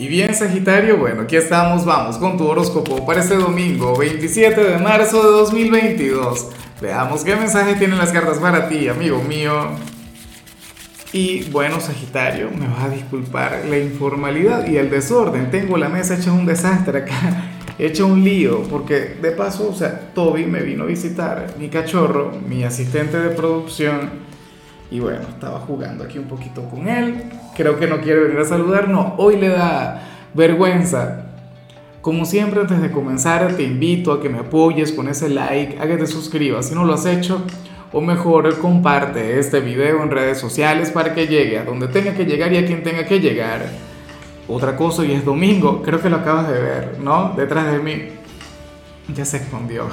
Y bien, Sagitario, bueno, aquí estamos, vamos con tu horóscopo para este domingo, 27 de marzo de 2022. Veamos qué mensaje tienen las cartas para ti, amigo mío. Y bueno, Sagitario, me vas a disculpar la informalidad y el desorden. Tengo la mesa hecha un desastre acá, hecha un lío, porque de paso, o sea, Toby me vino a visitar, mi cachorro, mi asistente de producción y bueno, estaba jugando aquí un poquito con él. Creo que no quiere venir a saludar. No, hoy le da vergüenza. Como siempre, antes de comenzar, te invito a que me apoyes con ese like, a que te suscribas si no lo has hecho. O mejor, comparte este video en redes sociales para que llegue a donde tenga que llegar y a quien tenga que llegar. Otra cosa, hoy es domingo, creo que lo acabas de ver, ¿no? Detrás de mí. Ya se escondió.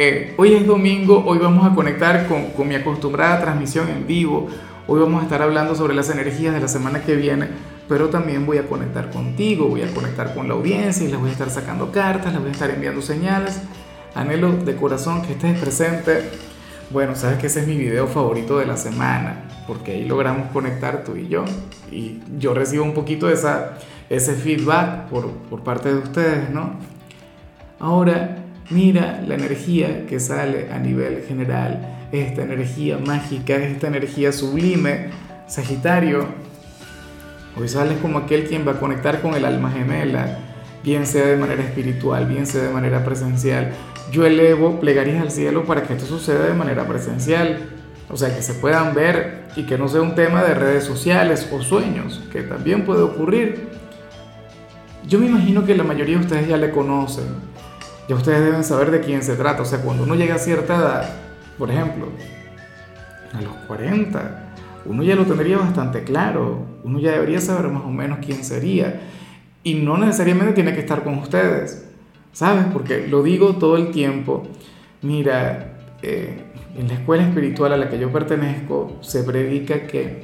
Eh, hoy es domingo, hoy vamos a conectar con, con mi acostumbrada transmisión en vivo. Hoy vamos a estar hablando sobre las energías de la semana que viene, pero también voy a conectar contigo, voy a conectar con la audiencia y les voy a estar sacando cartas, les voy a estar enviando señales. Anhelo de corazón que estés presente. Bueno, sabes que ese es mi video favorito de la semana, porque ahí logramos conectar tú y yo. Y yo recibo un poquito de esa, ese feedback por, por parte de ustedes, ¿no? Ahora, Mira la energía que sale a nivel general, esta energía mágica, esta energía sublime. Sagitario, hoy sales como aquel quien va a conectar con el alma gemela, bien sea de manera espiritual, bien sea de manera presencial. Yo elevo plegarias al cielo para que esto suceda de manera presencial. O sea, que se puedan ver y que no sea un tema de redes sociales o sueños, que también puede ocurrir. Yo me imagino que la mayoría de ustedes ya le conocen, ya ustedes deben saber de quién se trata. O sea, cuando uno llega a cierta edad, por ejemplo, a los 40, uno ya lo tendría bastante claro. Uno ya debería saber más o menos quién sería. Y no necesariamente tiene que estar con ustedes. ¿Sabes? Porque lo digo todo el tiempo. Mira, eh, en la escuela espiritual a la que yo pertenezco se predica que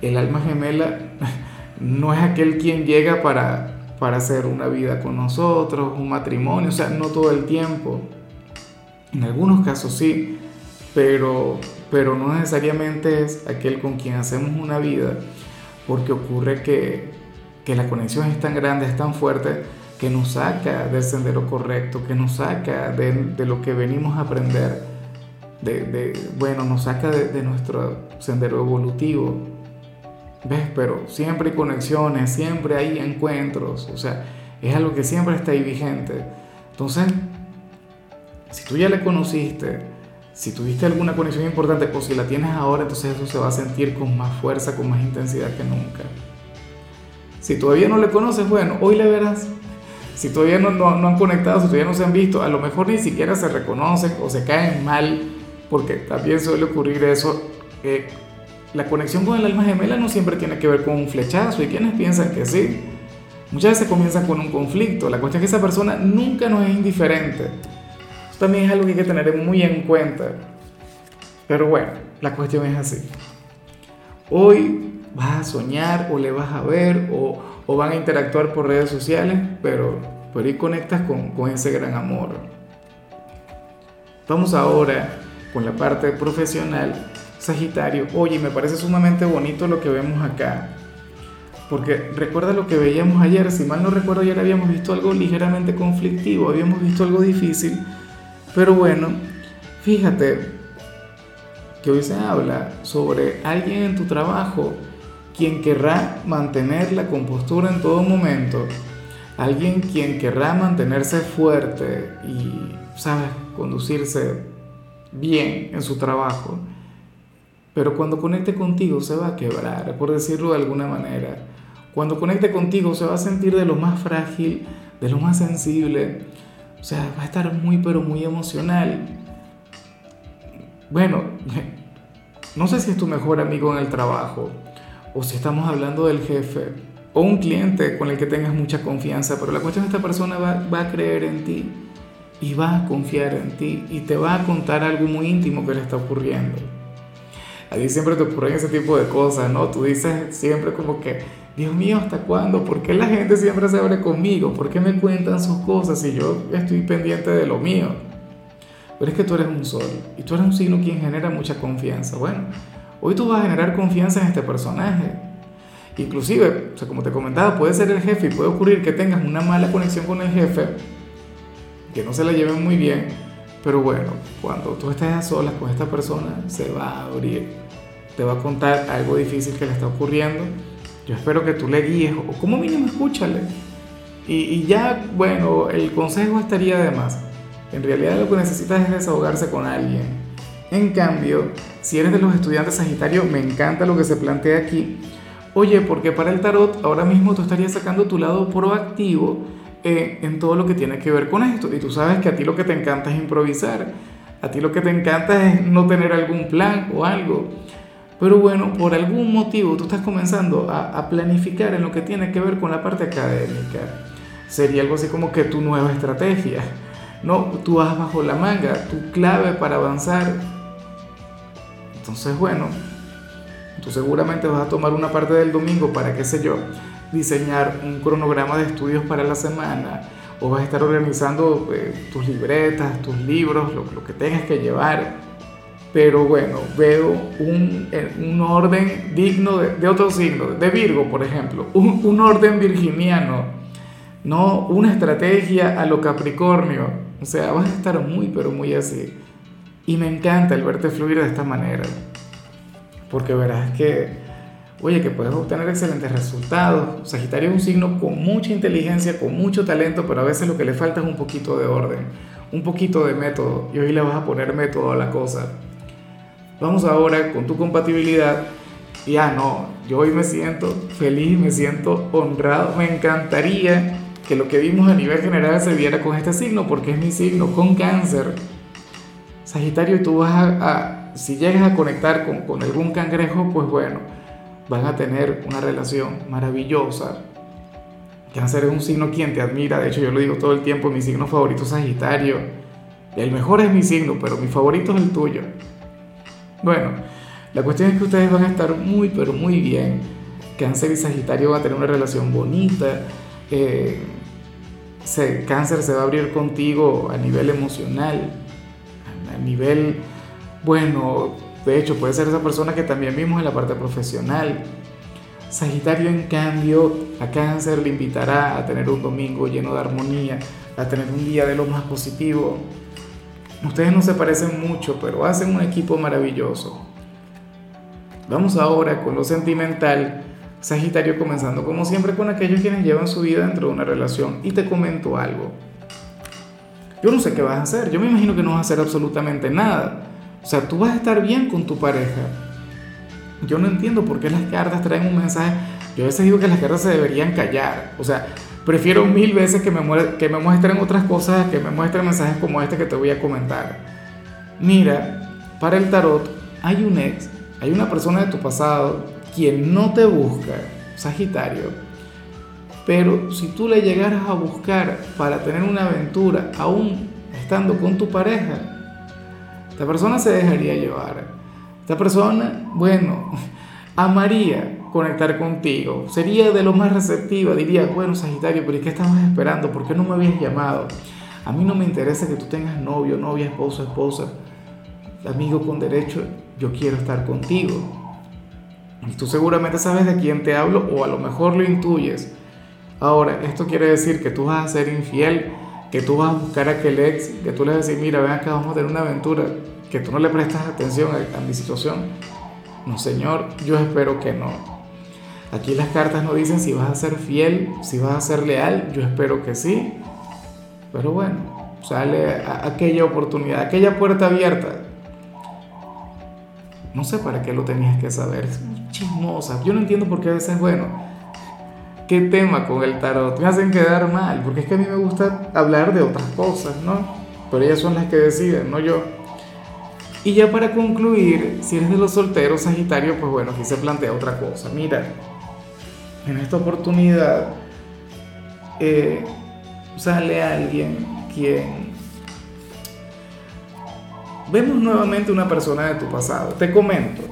el alma gemela no es aquel quien llega para para hacer una vida con nosotros, un matrimonio, o sea, no todo el tiempo. En algunos casos sí, pero, pero no necesariamente es aquel con quien hacemos una vida, porque ocurre que, que la conexión es tan grande, es tan fuerte, que nos saca del sendero correcto, que nos saca de, de lo que venimos a aprender, de, de bueno, nos saca de, de nuestro sendero evolutivo, ¿Ves? Pero siempre hay conexiones, siempre hay encuentros, o sea, es algo que siempre está ahí vigente. Entonces, si tú ya le conociste, si tuviste alguna conexión importante o si la tienes ahora, entonces eso se va a sentir con más fuerza, con más intensidad que nunca. Si todavía no le conoces, bueno, hoy le verás. Si todavía no, no, han conectado, si todavía no se han visto, a lo mejor ni siquiera se reconocen o se caen mal, porque también suele ocurrir eso. Eh, la conexión con el alma gemela no siempre tiene que ver con un flechazo. Hay quienes piensan que sí. Muchas veces comienza con un conflicto. La cuestión es que esa persona nunca nos es indiferente. Eso también es algo que hay que tener muy en cuenta. Pero bueno, la cuestión es así. Hoy vas a soñar o le vas a ver o, o van a interactuar por redes sociales, pero por ahí conectas con, con ese gran amor. Vamos ahora con la parte profesional Sagitario, oye, me parece sumamente bonito lo que vemos acá. Porque recuerda lo que veíamos ayer, si mal no recuerdo ayer habíamos visto algo ligeramente conflictivo, habíamos visto algo difícil, pero bueno, fíjate que hoy se habla sobre alguien en tu trabajo quien querrá mantener la compostura en todo momento, alguien quien querrá mantenerse fuerte y, sabes, conducirse bien en su trabajo pero cuando conecte contigo se va a quebrar, por decirlo de alguna manera. Cuando conecte contigo se va a sentir de lo más frágil, de lo más sensible. O sea, va a estar muy, pero muy emocional. Bueno, no sé si es tu mejor amigo en el trabajo, o si estamos hablando del jefe, o un cliente con el que tengas mucha confianza, pero la cuestión es que esta persona va, va a creer en ti y va a confiar en ti y te va a contar algo muy íntimo que le está ocurriendo a ti siempre te ocurren ese tipo de cosas, ¿no? Tú dices siempre como que, Dios mío, ¿hasta cuándo? ¿Por qué la gente siempre se abre conmigo? ¿Por qué me cuentan sus cosas si yo estoy pendiente de lo mío? Pero es que tú eres un sol y tú eres un signo quien genera mucha confianza. Bueno, hoy tú vas a generar confianza en este personaje Inclusive, o sea, como te comentaba, puede ser el jefe y puede ocurrir que tengas una mala conexión con el jefe, que no se la lleven muy bien, pero bueno, cuando tú estés a solas con esta persona, se va a abrir, te va a contar algo difícil que le está ocurriendo. Yo espero que tú le guíes, o como mínimo escúchale. Y, y ya, bueno, el consejo estaría de más. En realidad lo que necesitas es desahogarse con alguien. En cambio, si eres de los estudiantes Sagitario, me encanta lo que se plantea aquí Oye, porque para el tarot ahora mismo tú estarías sacando tu lado proactivo eh, en todo lo que tiene que ver con esto. Y tú sabes que a ti lo que te encanta es improvisar. A ti lo que te encanta es no tener algún plan o algo. Pero bueno, por algún motivo tú estás comenzando a, a planificar en lo que tiene que ver con la parte académica. Sería algo así como que tu nueva estrategia. No, tú vas bajo la manga, tu clave para avanzar. Entonces, bueno, Tú seguramente vas a tomar una parte del domingo para, qué sé yo, diseñar un cronograma de estudios para la semana o vas a estar organizando eh, tus libretas, tus libros, lo, que tengas que llevar. Pero bueno, veo un, eh, un orden digno de, de, otro signo, de Virgo, por ejemplo, un, un orden virginiano, no una estrategia a lo Capricornio. O sea, vas a estar muy, pero muy así. Y me encanta el verte fluir de esta manera porque verás que, oye, que puedes obtener excelentes resultados. Sagitario es un signo con mucha inteligencia, con mucho talento, pero a veces lo que le falta es un poquito de orden, un poquito de método, y hoy le vas a poner método a la cosa. Vamos ahora con tu compatibilidad. Y ah, no, yo hoy me siento feliz, me siento honrado, me encantaría que lo que vimos a nivel general se viera con este signo, porque es mi signo, con cáncer. Sagitario, y tú vas a si llegas a conectar con, con algún cangrejo, pues bueno, van a tener una relación maravillosa. Cáncer es un signo quien te admira, de hecho yo lo digo todo el tiempo, mi signo favorito es Sagitario. El mejor es mi signo, pero mi favorito es el tuyo. Bueno, la cuestión es que ustedes van a estar muy, pero muy bien. Cáncer y Sagitario van a tener una relación bonita. Eh, cáncer se va a abrir contigo a nivel emocional, a nivel bueno, de hecho puede ser esa persona que también vimos en la parte profesional. Sagitario en cambio a cáncer le invitará a tener un domingo lleno de armonía, a tener un día de lo más positivo. Ustedes no se parecen mucho, pero hacen un equipo maravilloso. Vamos ahora con lo sentimental. Sagitario comenzando como siempre con aquellos quienes llevan su vida dentro de una relación. Y te comento algo. Yo no sé qué vas a hacer. Yo me imagino que no vas a hacer absolutamente nada. O sea, tú vas a estar bien con tu pareja. Yo no entiendo por qué las cartas traen un mensaje. Yo a veces digo que las cartas se deberían callar. O sea, prefiero mil veces que me, que me muestren otras cosas que me muestren mensajes como este que te voy a comentar. Mira, para el tarot hay un ex, hay una persona de tu pasado quien no te busca, Sagitario. Pero si tú le llegaras a buscar para tener una aventura, aún estando con tu pareja, esta persona se dejaría llevar. Esta persona, bueno, amaría conectar contigo. Sería de lo más receptiva. Diría, bueno, Sagitario, pero ¿y qué estabas esperando? ¿Por qué no me habías llamado? A mí no me interesa que tú tengas novio, novia, esposo, esposa. Amigo con derecho, yo quiero estar contigo. Y tú seguramente sabes de quién te hablo o a lo mejor lo intuyes. Ahora, esto quiere decir que tú vas a ser infiel que tú vas a buscar a aquel ex, que tú le vas a decir, mira, ven acá, vamos a tener una aventura, que tú no le prestas atención a, mi situación. No, señor, yo espero que no. Aquí las cartas no dicen si vas a ser fiel, si vas a ser leal, yo espero que sí. Pero bueno, sale aquella oportunidad, aquella puerta abierta. No sé para qué lo tenías que saber, es chismosa. Yo no entiendo por qué a veces, bueno, qué tema con el tarot, me hacen quedar mal, porque es que a mí me gusta hablar de otras cosas, ¿no? Pero ellas son las que deciden, no yo. Y ya para concluir, si eres de los solteros Sagitario, pues bueno, aquí se plantea otra cosa. Mira, en esta oportunidad eh, sale alguien quien... Vemos nuevamente una persona de tu pasado. Te comento,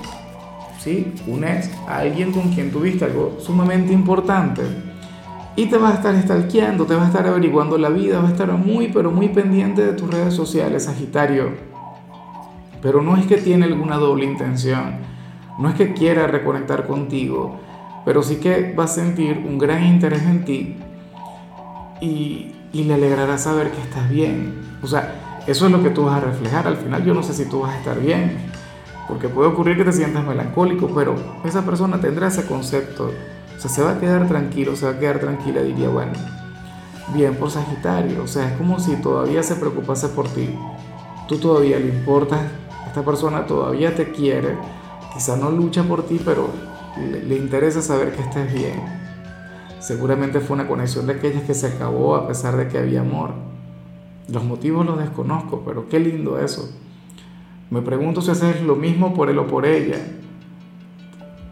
¿sí? Un ex, alguien con quien tuviste algo sumamente importante y te va a estar stalkeando, te va a estar averiguando la vida, va a estar muy, pero muy pendiente de tus redes sociales, Sagitario. Pero no es que tiene alguna doble intención, no es que quiera reconectar contigo, pero sí que va a sentir un gran interés en ti y, y le alegrará saber que estás bien. O sea, eso es lo que tú vas a reflejar. Al final yo no sé si tú vas a estar bien, porque puede ocurrir que te sientas melancólico, pero esa persona tendrá ese concepto. O sea, se va a quedar tranquilo, se va a quedar tranquila, diría, bueno, bien por Sagitario. O sea, es como si todavía se preocupase por ti. Tú todavía le importas, esta persona todavía te quiere, quizá no lucha por ti, pero le, interesa saber que estés bien. Seguramente fue una conexión de aquellas que se acabó a pesar de que había amor. Los motivos los desconozco, pero qué lindo eso. Me pregunto si haces lo mismo por él o por ella.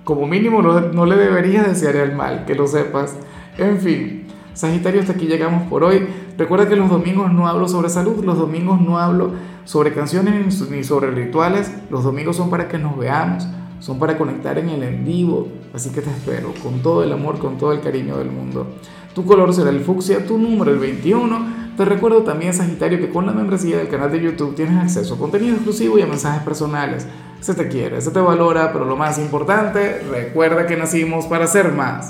Como mínimo no, no le deberías desear el mal, que lo sepas. En fin, Sagitario, hasta aquí llegamos por hoy. Recuerda que los domingos no hablo sobre salud, los domingos no hablo sobre canciones ni sobre rituales. Los domingos son para que nos veamos, son para conectar en el en vivo. Así que te espero con todo el amor, con todo el cariño del mundo. Tu color será el fucsia, tu número el 21. Te recuerdo también, Sagitario, que con la membresía del canal de YouTube tienes acceso a contenido exclusivo y a mensajes personales. Se te quiere, se te valora, pero lo más importante, recuerda que nacimos para ser más.